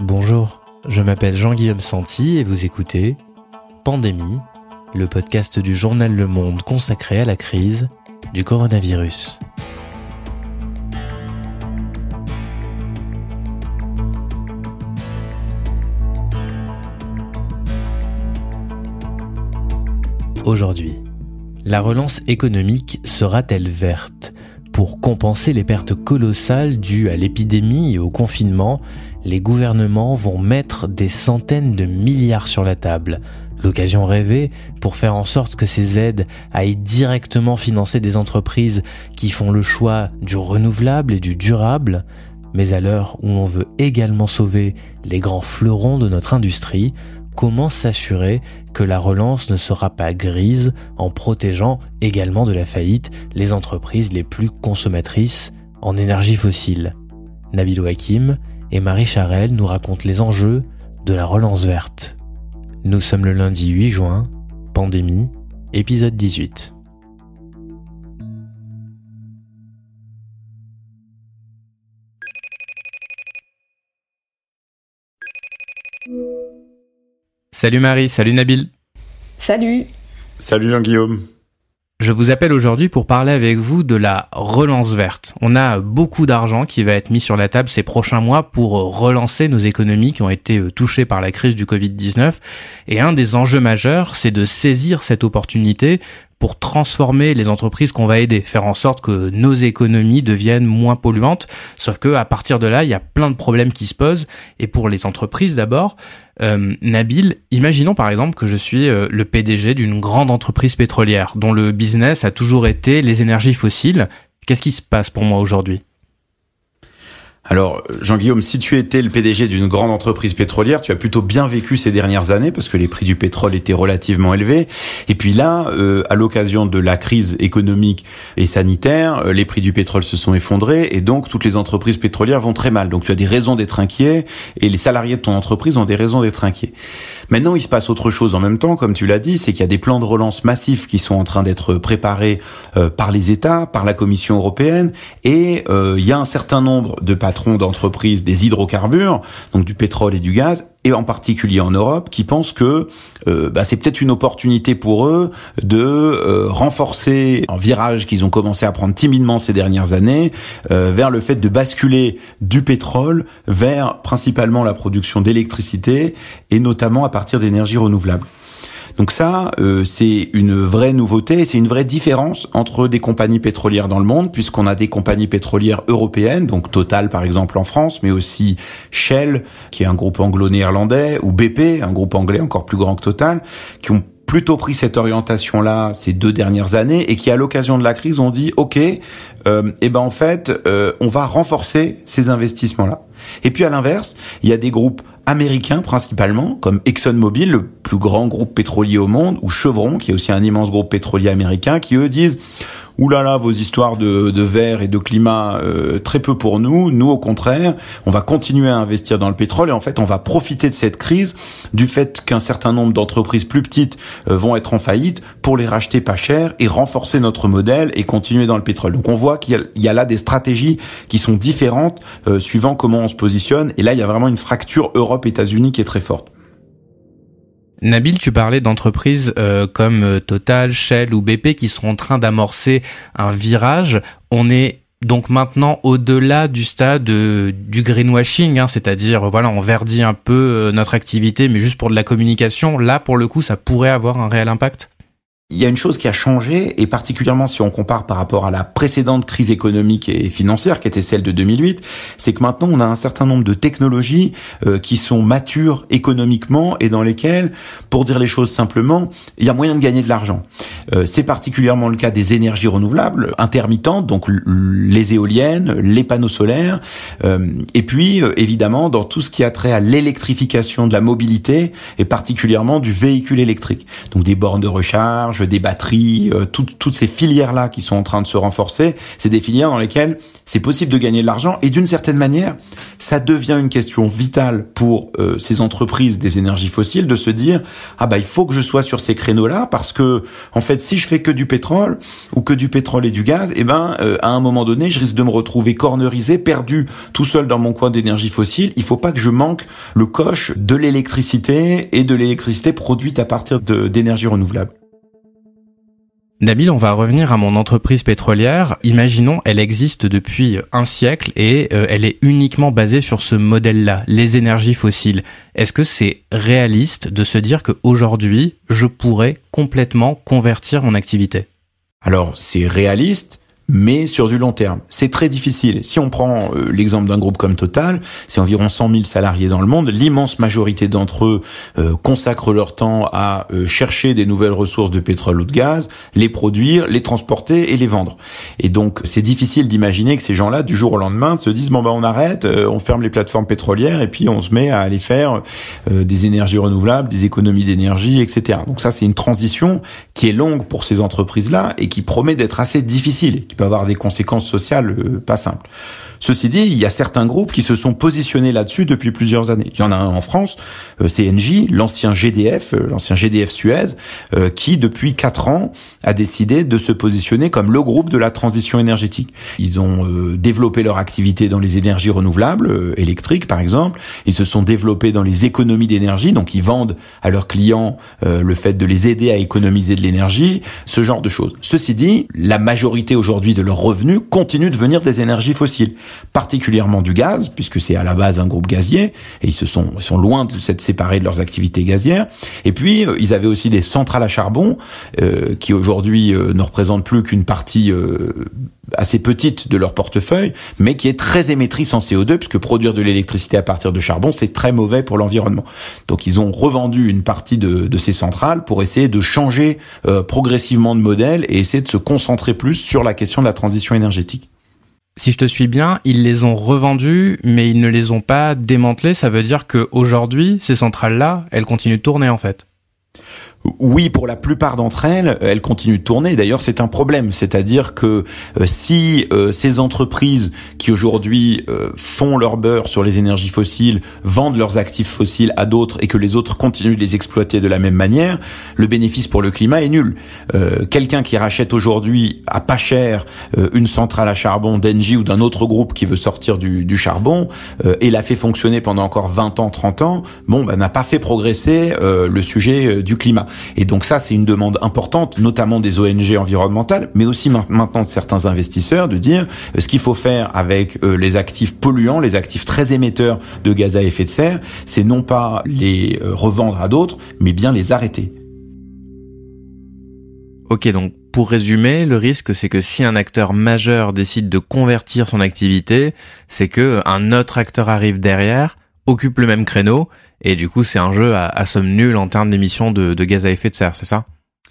Bonjour, je m'appelle Jean-Guillaume Santi et vous écoutez Pandémie, le podcast du journal Le Monde consacré à la crise du coronavirus. Aujourd'hui, la relance économique sera-t-elle verte? Pour compenser les pertes colossales dues à l'épidémie et au confinement, les gouvernements vont mettre des centaines de milliards sur la table. L'occasion rêvée pour faire en sorte que ces aides aillent directement financer des entreprises qui font le choix du renouvelable et du durable, mais à l'heure où on veut également sauver les grands fleurons de notre industrie, comment s'assurer que la relance ne sera pas grise en protégeant également de la faillite les entreprises les plus consommatrices en énergie fossile? Nabil Hakim et Marie Charelle nous racontent les enjeux de la relance verte. Nous sommes le lundi 8 juin, pandémie, épisode 18. Salut Marie, salut Nabil. Salut. Salut Jean-Guillaume. Je vous appelle aujourd'hui pour parler avec vous de la relance verte. On a beaucoup d'argent qui va être mis sur la table ces prochains mois pour relancer nos économies qui ont été euh, touchées par la crise du Covid-19. Et un des enjeux majeurs, c'est de saisir cette opportunité pour transformer les entreprises qu'on va aider, faire en sorte que nos économies deviennent moins polluantes. Sauf que à partir de là, il y a plein de problèmes qui se posent. Et pour les entreprises d'abord, euh, Nabil, imaginons par exemple que je suis euh, le PDG d'une grande entreprise pétrolière dont le business a toujours été les énergies fossiles. Qu'est-ce qui se passe pour moi aujourd'hui? Alors, Jean-Guillaume, si tu étais le PDG d'une grande entreprise pétrolière, tu as plutôt bien vécu ces dernières années parce que les prix du pétrole étaient relativement élevés. Et puis là, euh, à l'occasion de la crise économique et sanitaire, euh, les prix du pétrole se sont effondrés et donc toutes les entreprises pétrolières vont très mal. Donc tu as des raisons d'être inquiet et les salariés de ton entreprise ont des raisons d'être inquiets. Maintenant, il se passe autre chose en même temps, comme tu l'as dit, c'est qu'il y a des plans de relance massifs qui sont en train d'être préparés euh, par les États, par la Commission européenne, et il y a un certain nombre de patrons d'entreprises des hydrocarbures, donc du pétrole et du gaz, et en particulier en Europe, qui pensent que euh, bah, c'est peut-être une opportunité pour eux de euh, renforcer un virage qu'ils ont commencé à prendre timidement ces dernières années euh, vers le fait de basculer du pétrole vers principalement la production d'électricité et notamment à partir d'énergies renouvelables. Donc ça, euh, c'est une vraie nouveauté, c'est une vraie différence entre des compagnies pétrolières dans le monde, puisqu'on a des compagnies pétrolières européennes, donc Total par exemple en France, mais aussi Shell, qui est un groupe anglo-néerlandais, ou BP, un groupe anglais encore plus grand que Total, qui ont plutôt pris cette orientation-là ces deux dernières années et qui, à l'occasion de la crise, ont dit OK, euh, eh ben en fait, euh, on va renforcer ces investissements-là. Et puis à l'inverse, il y a des groupes américains principalement, comme ExxonMobil, le plus grand groupe pétrolier au monde, ou Chevron, qui est aussi un immense groupe pétrolier américain, qui eux disent oulala, là là, vos histoires de, verre et de climat, euh, très peu pour nous. Nous, au contraire, on va continuer à investir dans le pétrole et en fait, on va profiter de cette crise, du fait qu'un certain nombre d'entreprises plus petites euh, vont être en faillite, pour les racheter pas cher et renforcer notre modèle et continuer dans le pétrole. Donc, on voit qu'il y, a là des stratégies qui sont différentes euh, suivant comment on se positionne. Et là, il y a vraiment une fracture Europe-États-Unis qui est très forte. Nabil, tu parlais d'entreprises euh, comme euh, Total, Shell ou BP qui sont en train d'amorcer un virage. On est donc maintenant au-delà du stade euh, du greenwashing, hein, c'est-à-dire voilà on verdit un peu notre activité, mais juste pour de la communication. Là, pour le coup, ça pourrait avoir un réel impact? Il y a une chose qui a changé, et particulièrement si on compare par rapport à la précédente crise économique et financière, qui était celle de 2008, c'est que maintenant on a un certain nombre de technologies euh, qui sont matures économiquement et dans lesquelles, pour dire les choses simplement, il y a moyen de gagner de l'argent. Euh, c'est particulièrement le cas des énergies renouvelables intermittentes, donc les éoliennes, les panneaux solaires, euh, et puis évidemment dans tout ce qui a trait à l'électrification de la mobilité et particulièrement du véhicule électrique, donc des bornes de recharge des batteries, euh, toutes ces filières-là qui sont en train de se renforcer, c'est des filières dans lesquelles c'est possible de gagner de l'argent et d'une certaine manière, ça devient une question vitale pour euh, ces entreprises des énergies fossiles de se dire ah bah il faut que je sois sur ces créneaux-là parce que en fait si je fais que du pétrole ou que du pétrole et du gaz, eh ben euh, à un moment donné, je risque de me retrouver cornerisé, perdu tout seul dans mon coin d'énergie fossile. Il faut pas que je manque le coche de l'électricité et de l'électricité produite à partir d'énergie renouvelable. Nabil, on va revenir à mon entreprise pétrolière. Imaginons, elle existe depuis un siècle et euh, elle est uniquement basée sur ce modèle-là, les énergies fossiles. Est-ce que c'est réaliste de se dire qu'aujourd'hui, je pourrais complètement convertir mon activité? Alors, c'est réaliste, mais sur du long terme. C'est très difficile. Si on prend euh, l'exemple d'un groupe comme Total, c'est environ 100 000 salariés dans le monde. L'immense majorité d'entre eux euh, consacrent leur temps à euh, chercher des nouvelles ressources de pétrole ou de gaz, les produire, les transporter et les vendre. Et donc, c'est difficile d'imaginer que ces gens-là, du jour au lendemain, se disent bon ben on arrête, on ferme les plateformes pétrolières et puis on se met à aller faire des énergies renouvelables, des économies d'énergie, etc. Donc ça, c'est une transition qui est longue pour ces entreprises-là et qui promet d'être assez difficile peut avoir des conséquences sociales euh, pas simples. Ceci dit, il y a certains groupes qui se sont positionnés là-dessus depuis plusieurs années. Il y en a un en France, euh, CNJ, l'ancien GDF, euh, l'ancien GDF Suez, euh, qui depuis quatre ans a décidé de se positionner comme le groupe de la transition énergétique. Ils ont développé leur activité dans les énergies renouvelables, électriques par exemple. Ils se sont développés dans les économies d'énergie, donc ils vendent à leurs clients le fait de les aider à économiser de l'énergie, ce genre de choses. Ceci dit, la majorité aujourd'hui de leurs revenus continue de venir des énergies fossiles particulièrement du gaz, puisque c'est à la base un groupe gazier, et ils se sont, sont loin de s'être séparés de leurs activités gazières. Et puis, euh, ils avaient aussi des centrales à charbon, euh, qui aujourd'hui euh, ne représentent plus qu'une partie assez petite de leur portefeuille, mais qui est très émettrice en CO2, puisque produire de l'électricité à partir de charbon, c'est très mauvais pour l'environnement. Donc ils ont revendu une partie de, de ces centrales pour essayer de changer progressivement de modèle et essayer de se concentrer plus sur la question de la transition énergétique si je te suis bien, ils les ont revendus, mais ils ne les ont pas démantelés. Ça veut dire qu'aujourd'hui, ces centrales-là, elles continuent de tourner en fait. Oui, pour la plupart d'entre elles, elles continuent de tourner. D'ailleurs, c'est un problème. C'est-à-dire que euh, si euh, ces entreprises qui aujourd'hui euh, font leur beurre sur les énergies fossiles vendent leurs actifs fossiles à d'autres et que les autres continuent de les exploiter de la même manière, le bénéfice pour le climat est nul. Quelqu'un qui rachète aujourd'hui à pas cher une centrale à charbon d'Engie ou d'un autre groupe qui veut sortir du, du charbon et l'a fait fonctionner pendant encore 20 ans, 30 ans, bon, bah, n'a pas fait progresser le sujet du climat. Et donc ça, c'est une demande importante, notamment des ONG environnementales, mais aussi maintenant de certains investisseurs, de dire euh, ce qu'il faut faire avec euh, les actifs polluants, les actifs très émetteurs de gaz à effet de serre, c'est non pas les euh, revendre à d'autres, mais bien les arrêter. Ok, donc pour résumer, le risque c'est que si un acteur majeur décide de convertir son activité, c'est que un autre acteur arrive derrière, occupe le même créneau et du coup, c'est un jeu à, somme nulle en termes d'émissions de, de gaz à effet de serre, c'est ça?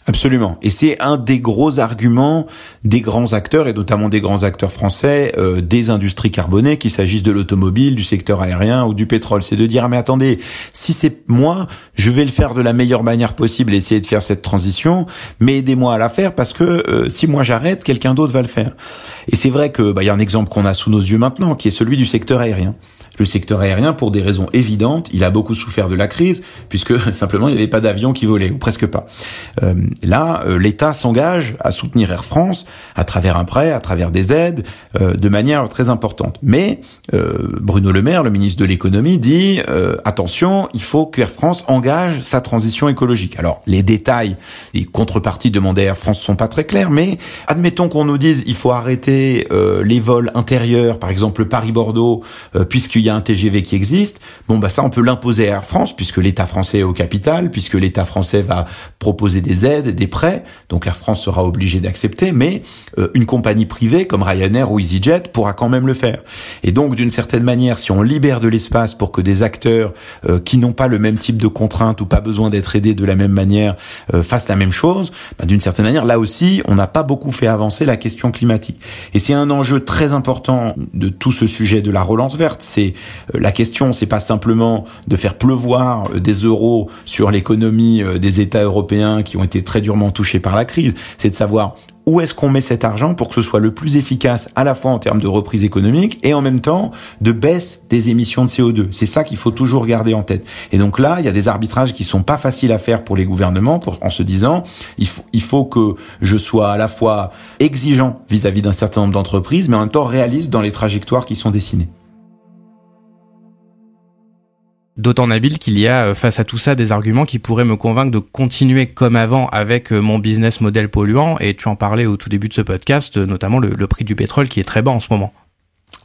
Absolument. Et c'est un des gros arguments des grands acteurs, et notamment des grands acteurs français, euh, des industries carbonées, qu'il s'agisse de l'automobile, du secteur aérien ou du pétrole. C'est de dire, mais attendez, si c'est moi, je vais le faire de la meilleure manière possible, essayer de faire cette transition, mais aidez-moi à la faire parce que euh, si moi j'arrête, quelqu'un d'autre va le faire. Et c'est vrai que bah, il y a un exemple qu'on a sous nos yeux maintenant, qui est celui du secteur aérien le secteur aérien, pour des raisons évidentes, il a beaucoup souffert de la crise, puisque simplement il n'y avait pas d'avions qui volaient, ou presque pas. Euh, là, euh, l'État s'engage à soutenir Air France à travers un prêt, à travers des aides, euh, de manière très importante. Mais Bruno Le Maire, le ministre de l'économie, dit attention, il faut que Air France engage sa transition écologique. Alors les détails, les contreparties demandées à Air France sont pas très clairs, mais admettons qu'on nous dise il faut arrêter les vols intérieurs, par exemple Paris-Bordeaux, puisqu'il y a un TGV qui existe, bon bah ça on peut l'imposer à Air France puisque l'État français est au capital, puisque l'État français va proposer des aides, des prêts, donc Air France sera obligé d'accepter, mais euh, une compagnie privée comme Ryanair ou EasyJet pourra quand même le faire. Et donc d'une certaine manière, si on libère de l'espace pour que des acteurs euh, qui n'ont pas le même type de contraintes ou pas besoin d'être aidés de la même manière euh, fassent la même chose, bah, d'une certaine manière, là aussi, on n'a pas beaucoup fait avancer la question climatique. Et c'est un enjeu très important de tout ce sujet de la relance verte, c'est c'est la question, c'est pas simplement de faire pleuvoir des euros sur l'économie des États européens qui ont été très durement touchés par la crise, c'est de savoir où est-ce qu'on met cet argent pour que ce soit le plus efficace à la fois en termes de reprise économique et en même temps de baisse des émissions de CO2. C'est ça qu'il faut toujours garder en tête. Et donc là, il y a des arbitrages qui sont pas faciles à faire pour les gouvernements pour, en se disant il faut, il faut que je sois à la fois exigeant vis-à-vis d'un certain nombre d'entreprises mais en même temps réaliste dans les trajectoires qui sont dessinées. D'autant Nabil qu'il y a euh, face à tout ça des arguments qui pourraient me convaincre de continuer comme avant avec euh, mon business model polluant. Et tu en parlais au tout début de ce podcast, euh, notamment le, le prix du pétrole qui est très bas en ce moment.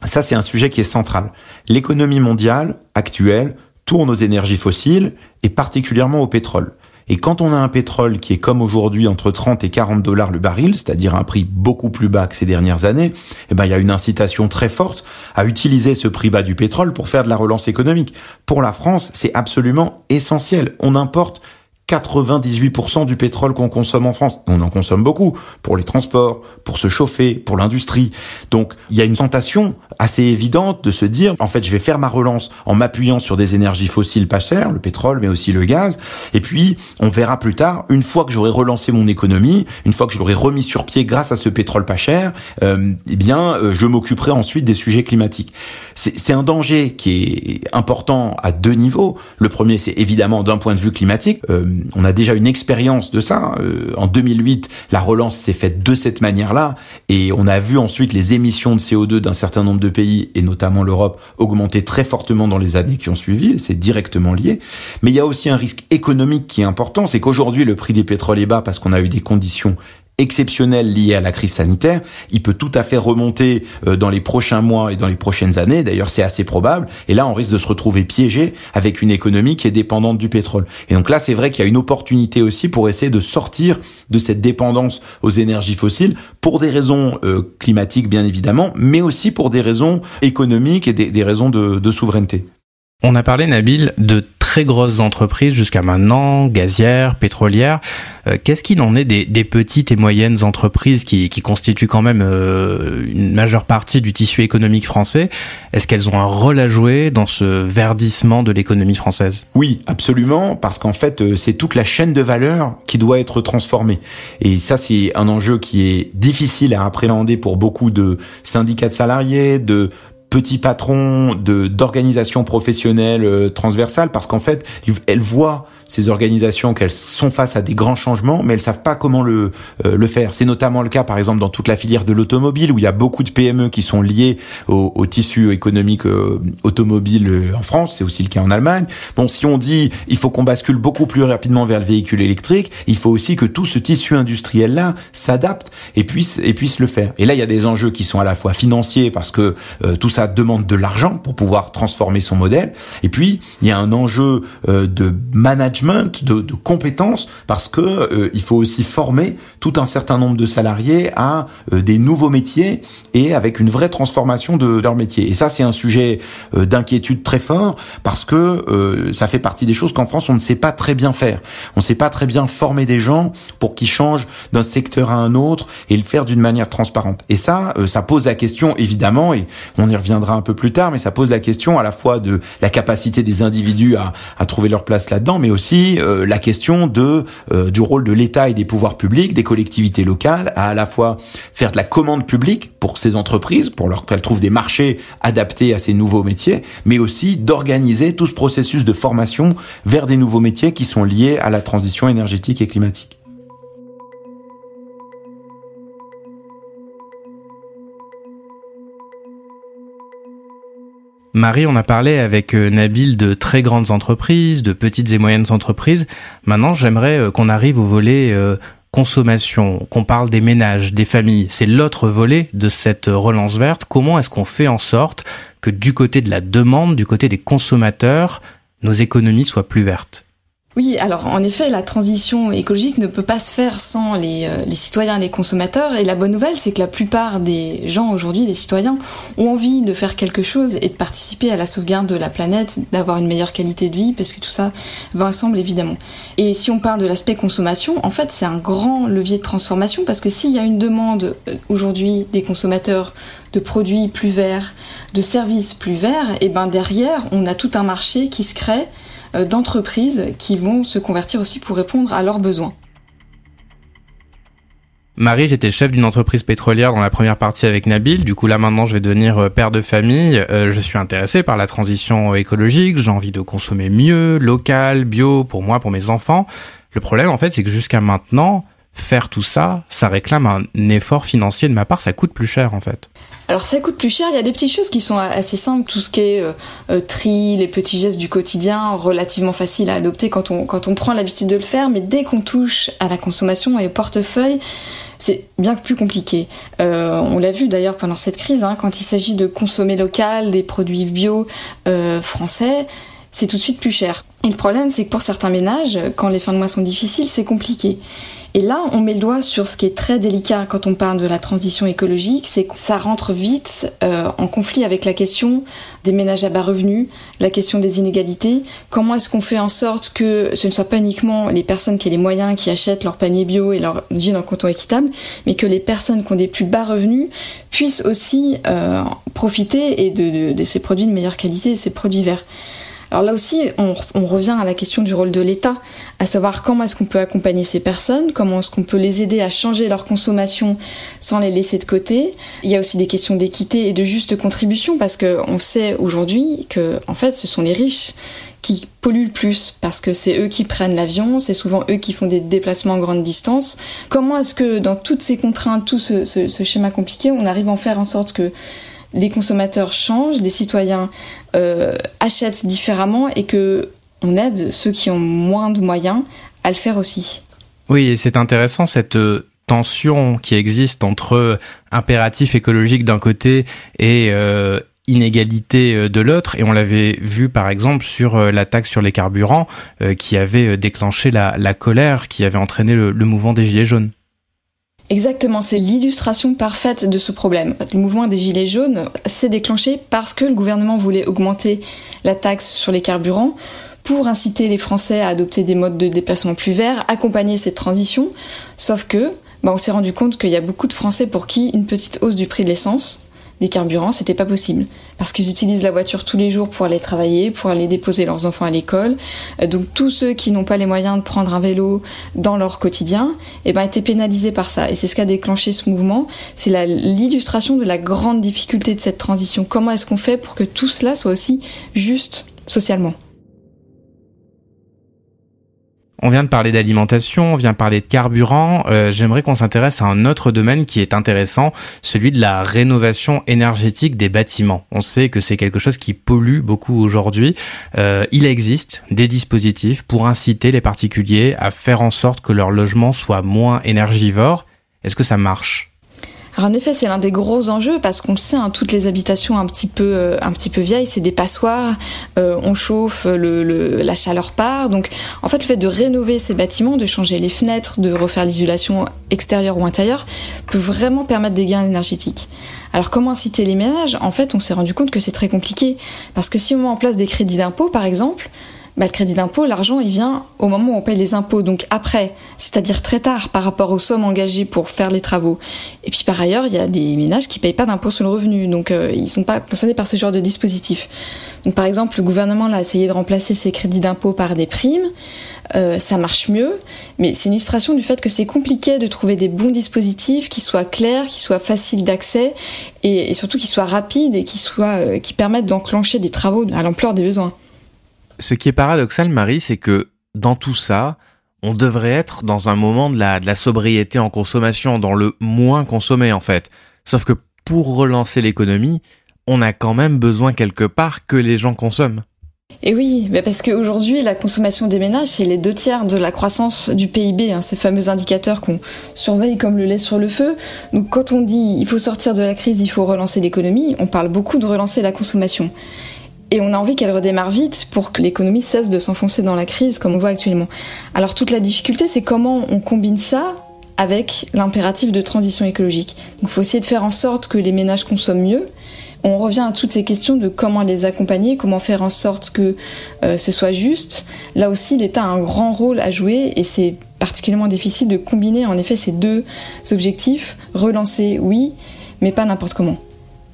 Ça, c'est un sujet qui est central. L'économie mondiale actuelle tourne aux énergies fossiles et particulièrement au pétrole. Et quand on a un pétrole qui est comme aujourd'hui entre 30 et 40 dollars le baril, c'est-à-dire un prix beaucoup plus bas que ces dernières années, eh ben, il y a une incitation très forte à utiliser ce prix bas du pétrole pour faire de la relance économique. Pour la France, c'est absolument essentiel. On importe 98% du pétrole qu'on consomme en France. On en consomme beaucoup pour les transports, pour se chauffer, pour l'industrie. Donc il y a une tentation assez évidente de se dire, en fait, je vais faire ma relance en m'appuyant sur des énergies fossiles pas chères, le pétrole, mais aussi le gaz. Et puis, on verra plus tard, une fois que j'aurai relancé mon économie, une fois que je l'aurai remis sur pied grâce à ce pétrole pas cher, euh, eh bien, euh, je m'occuperai ensuite des sujets climatiques. C'est un danger qui est important à deux niveaux. Le premier, c'est évidemment d'un point de vue climatique. Euh, on a déjà une expérience de ça. Euh, en 2008, la relance s'est faite de cette manière-là, et on a vu ensuite les émissions de CO2 d'un certain nombre de pays, et notamment l'Europe, augmenter très fortement dans les années qui ont suivi, c'est directement lié. Mais il y a aussi un risque économique qui est important, c'est qu'aujourd'hui le prix des pétroles est bas parce qu'on a eu des conditions exceptionnel lié à la crise sanitaire, il peut tout à fait remonter euh, dans les prochains mois et dans les prochaines années. D'ailleurs, c'est assez probable. Et là, on risque de se retrouver piégé avec une économie qui est dépendante du pétrole. Et donc là, c'est vrai qu'il y a une opportunité aussi pour essayer de sortir de cette dépendance aux énergies fossiles pour des raisons euh, climatiques, bien évidemment, mais aussi pour des raisons économiques et des, raisons de, de souveraineté. On a parlé, Nabil, de très grosses entreprises jusqu'à maintenant, gazières, pétrolières. Euh, qu'est-ce qu'il en est des, petites et moyennes entreprises qui, constituent quand même euh, une majeure partie du tissu économique français? Est-ce qu'elles ont un rôle à jouer dans ce verdissement de l'économie française? Oui, absolument, parce qu'en fait, euh, c'est toute la chaîne de valeur qui doit être transformée. Et ça, c'est un enjeu qui est difficile à appréhender pour beaucoup de syndicats de salariés, de petit patron de d'organisation professionnelle euh, transversale parce qu'en fait elle voit ces organisations qu'elles sont face à des grands changements, mais elles savent pas comment le euh, le faire. C'est notamment le cas, par exemple, dans toute la filière de l'automobile, où il y a beaucoup de PME qui sont liées au, au tissu économique euh, automobile euh, en France. C'est aussi le cas en Allemagne. Bon, si on dit il faut qu'on bascule beaucoup plus rapidement vers le véhicule électrique, il faut aussi que tout ce tissu industriel là s'adapte et puisse et puisse le faire. Et là, il y a des enjeux qui sont à la fois financiers parce que tout ça demande de l'argent pour pouvoir transformer son modèle. Et puis il y a un enjeu de management de, compétences, parce que euh, il faut aussi former tout un certain nombre de salariés à euh, des nouveaux métiers et avec une vraie transformation de leur métier. Et ça, c'est un sujet euh, d'inquiétude très fort parce que ça fait partie des choses qu'en France on ne sait pas très bien faire. On ne sait pas très bien former des gens pour qu'ils changent d'un secteur à un autre et le faire d'une manière transparente. Et ça, ça pose la question évidemment, et on y reviendra un peu plus tard, mais ça pose la question à la fois de la capacité des individus à trouver leur place là-dedans, mais aussi euh, la question euh, du rôle de l'État et des pouvoirs publics, des collectivités locales, à à la fois faire de la commande publique pour ces entreprises, pour leur qu'elles trouvent des marchés adaptés à ces nouveaux métiers, mais aussi d'organiser tout ce processus de formation vers des nouveaux métiers qui sont liés à la transition énergétique et climatique. Marie, on a parlé avec euh, Nabil de très grandes entreprises, de petites et moyennes entreprises. Maintenant, j'aimerais euh, qu'on arrive au volet euh, consommation, qu'on parle des ménages, des familles. C'est l'autre volet de cette relance verte. Comment est-ce qu'on fait en sorte que du côté de la demande, du côté des consommateurs, nos économies soient plus vertes? Oui, alors en effet, la transition écologique ne peut pas se faire sans les, euh, les citoyens, les consommateurs. Et la bonne nouvelle, c'est que la plupart des gens aujourd'hui, les citoyens, ont envie de faire quelque chose et de participer à la sauvegarde de la planète, d'avoir une meilleure qualité de vie, parce que tout ça va ensemble évidemment. Et si on parle de l'aspect consommation, en fait, c'est un grand levier de transformation, parce que s'il y a une demande euh, aujourd'hui des consommateurs de produits plus verts, de services plus verts, et ben derrière, on a tout un marché qui se crée d'entreprises qui vont se convertir aussi pour répondre à leurs besoins. Marie, j'étais chef d'une entreprise pétrolière dans la première partie avec Nabil. Du coup, là, maintenant, je vais devenir euh, père de famille. Euh, je suis intéressé par la transition écologique. J'ai envie de consommer mieux, local, bio, pour moi, pour mes enfants. Le problème, en fait, c'est que jusqu'à maintenant, faire tout ça, ça réclame un effort financier de ma part. Ça coûte plus cher, en fait. Alors ça coûte plus cher, il y a des petites choses qui sont assez simples, tout ce qui est euh, euh, tri, les petits gestes du quotidien, relativement faciles à adopter quand on, quand on prend l'habitude de le faire, mais dès qu'on touche à la consommation et au portefeuille, c'est bien plus compliqué. Euh, on l'a vu d'ailleurs pendant cette crise, hein, quand il s'agit de consommer local, des produits bio français, c'est tout de suite plus cher. Et le problème, c'est que pour certains ménages, quand les fins de mois sont difficiles, c'est compliqué. Et là, on met le doigt sur ce qui est très délicat quand on parle de la transition écologique, c'est que ça rentre vite euh, en conflit avec la question des ménages à bas revenus, la question des inégalités. Comment est-ce qu'on fait en sorte que ce ne soit pas uniquement les personnes qui ont les moyens qui achètent leur panier bio et leur jean en coton équitable, mais que les personnes qui ont des plus bas revenus puissent aussi euh, profiter de ces produits de meilleure qualité, ces produits verts. Alors là aussi, on, revient à la question du rôle de l'État, à savoir comment est-ce qu'on peut accompagner ces personnes, comment est-ce qu'on peut les aider à changer leur consommation sans les laisser de côté. Il y a aussi des questions d'équité et de juste contribution, parce qu'on sait aujourd'hui que, en fait, ce sont les riches qui polluent le plus parce que c'est eux qui prennent l'avion, c'est souvent eux qui font des déplacements en grande distance. Comment est-ce que dans toutes ces contraintes, tout ce, ce schéma compliqué, on arrive à en faire en sorte que les consommateurs changent, les citoyens euh, achètent différemment et que on aide ceux qui ont moins de moyens à le faire aussi. Oui, et c'est intéressant cette euh, tension qui existe entre impératif écologique d'un côté et euh, inégalité de l'autre et on l'avait vu par exemple sur la taxe sur les carburants qui avait déclenché la, colère qui avait entraîné le mouvement des gilets jaunes. Exactement, c'est l'illustration parfaite de ce problème. Le mouvement des Gilets jaunes s'est déclenché parce que le gouvernement voulait augmenter la taxe sur les carburants pour inciter les Français à adopter des modes de déplacement plus verts, accompagner cette transition. Sauf que, bah, on s'est rendu compte qu'il y a beaucoup de Français pour qui une petite hausse du prix de l'essence des carburants, c'était pas possible. Parce qu'ils utilisent la voiture tous les jours pour aller travailler, pour aller déposer leurs enfants à l'école. Euh, donc tous ceux qui n'ont pas les moyens de prendre un vélo dans leur quotidien, eh ben, étaient pénalisés par ça. Et c'est ce qui a déclenché ce mouvement. C'est l'illustration de la grande difficulté de cette transition. Comment est-ce qu'on fait pour que tout cela soit aussi juste socialement? On vient de parler d'alimentation, on vient de parler de carburant. Euh, j'aimerais qu'on s'intéresse à un autre domaine qui est intéressant, celui de la rénovation énergétique des bâtiments. On sait que c'est quelque chose qui pollue beaucoup aujourd'hui. Euh, il existe des dispositifs pour inciter les particuliers à faire en sorte que leur logement soit moins énergivore. Est-ce que ça marche? En effet, c'est l'un des gros enjeux parce qu'on le sait, hein, toutes les habitations un petit peu, euh, un petit peu vieilles, c'est des passoires. Euh, on chauffe, la chaleur part. Donc, en fait, le fait de rénover ces bâtiments, de changer les fenêtres, de refaire l'isolation extérieure ou intérieure, peut vraiment permettre des gains énergétiques. Alors, comment inciter les ménages? En fait, on s'est rendu compte que c'est très compliqué parce que si on met en place des crédits d'impôt, par exemple, bah, le crédit d'impôt, l'argent, il vient au moment où on paye les impôts, donc après, c'est-à-dire très tard par rapport aux sommes engagées pour faire les travaux. Et puis par ailleurs, il y a des ménages qui payent pas d'impôt sur le revenu, donc euh, ils sont pas concernés par ce genre de dispositif. Donc par exemple, le gouvernement a essayé de remplacer ces crédits d'impôt par des primes. Euh, ça marche mieux, mais c'est une illustration du fait que c'est compliqué de trouver des bons dispositifs qui soient clairs, qui soient faciles d'accès et, surtout qui soient rapides et qui soient euh, qui permettent d'enclencher des travaux à l'ampleur des besoins ce qui est paradoxal, Marie, c'est que dans tout ça, on devrait être dans un moment de la, sobriété en consommation, dans le moins consommé en fait. Sauf que pour relancer l'économie, on a quand même besoin quelque part que les gens consomment. Et oui, mais parce qu'aujourd'hui, la consommation des ménages, c'est les deux tiers de la croissance du PIB, hein, ces fameux indicateurs qu'on surveille comme le lait sur le feu. Donc quand on dit il faut sortir de la crise, il faut relancer l'économie, on parle beaucoup de relancer la consommation. Et on a envie qu'elle redémarre vite pour que l'économie cesse de s'enfoncer dans la crise comme on voit actuellement. Alors toute la difficulté, c'est comment on combine ça avec l'impératif de transition écologique. Il faut essayer de faire en sorte que les ménages consomment mieux. On revient à toutes ces questions de comment les accompagner, comment faire en sorte que euh, ce soit juste. Là aussi, l'État a un grand rôle à jouer et c'est particulièrement difficile de combiner en effet ces deux objectifs. Relancer, oui, mais pas n'importe comment.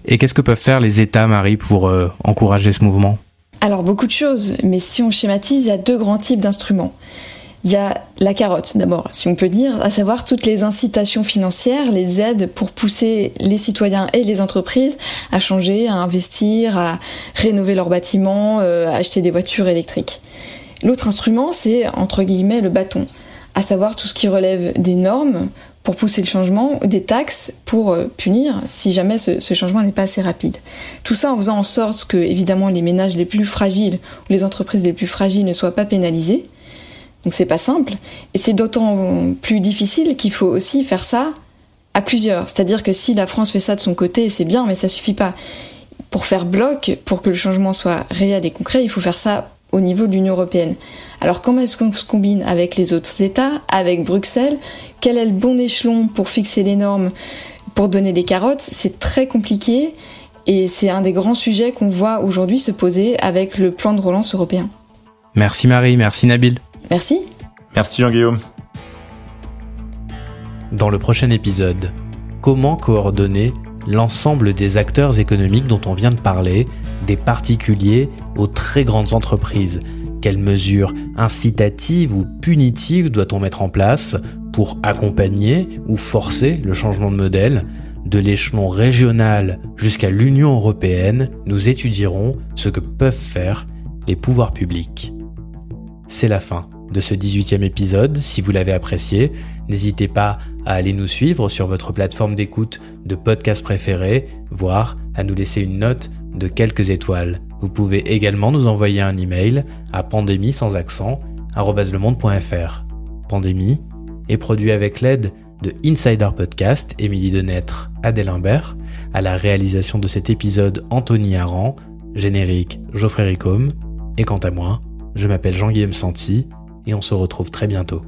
Et qu'est-ce que peuvent faire les États, Marie, pour euh, encourager ce mouvement? Alors beaucoup de choses, mais si on schématise, il y a deux grands types d'instruments. Il y a la carotte d'abord, si on peut dire, à savoir toutes les incitations financières, les aides pour pousser les citoyens et les entreprises à changer, à investir, à rénover leurs bâtiments, euh, à acheter des voitures électriques. L'autre instrument, c'est entre guillemets le bâton, à savoir tout ce qui relève des normes pour pousser le changement, des taxes pour euh, punir si jamais ce, changement n'est pas assez rapide. Tout ça en faisant en sorte que, évidemment, les ménages les plus fragiles ou les entreprises les plus fragiles ne soient pas pénalisées, donc c'est pas simple. Et c'est d'autant plus difficile qu'il faut aussi faire ça à plusieurs. C'est-à-dire que si la France fait ça de son côté, c'est bien, mais ça suffit pas. Pour faire bloc, pour que le changement soit réel et concret, il faut faire ça au niveau de l'Union européenne. Alors comment est-ce qu'on se combine avec les autres États, avec Bruxelles? Quel est le bon échelon pour fixer les normes, pour donner des carottes? C'est très compliqué et c'est un des grands sujets qu'on voit aujourd'hui se poser avec le plan de relance européen. Merci Marie, merci Nabil. Merci. Merci Jean-Guillaume. Dans le prochain épisode, comment coordonner l'ensemble des acteurs économiques dont on vient de parler, des particuliers aux très grandes entreprises. Quelles mesures incitatives ou punitives doit-on mettre en place pour accompagner ou forcer le changement de modèle? De l'échelon régional jusqu'à l'Union européenne, nous étudierons ce que peuvent faire les pouvoirs publics. C'est la fin de ce 18e épisode. Si vous l'avez apprécié, n'hésitez pas à aller nous suivre sur votre plateforme d'écoute de podcast préférée, voire à nous laisser une note de quelques étoiles. Vous pouvez également nous envoyer un email à pandémie sans accent @lemonde.fr. Pandémie est produit avec l'aide de Insider Podcast, Émilie Denêtre, Adèle Imbert, à la réalisation de cet épisode Anthony Aran, générique Geoffrey Ricôme, et quant à moi, je m'appelle Jean-Guillaume Santi et on se retrouve très bientôt.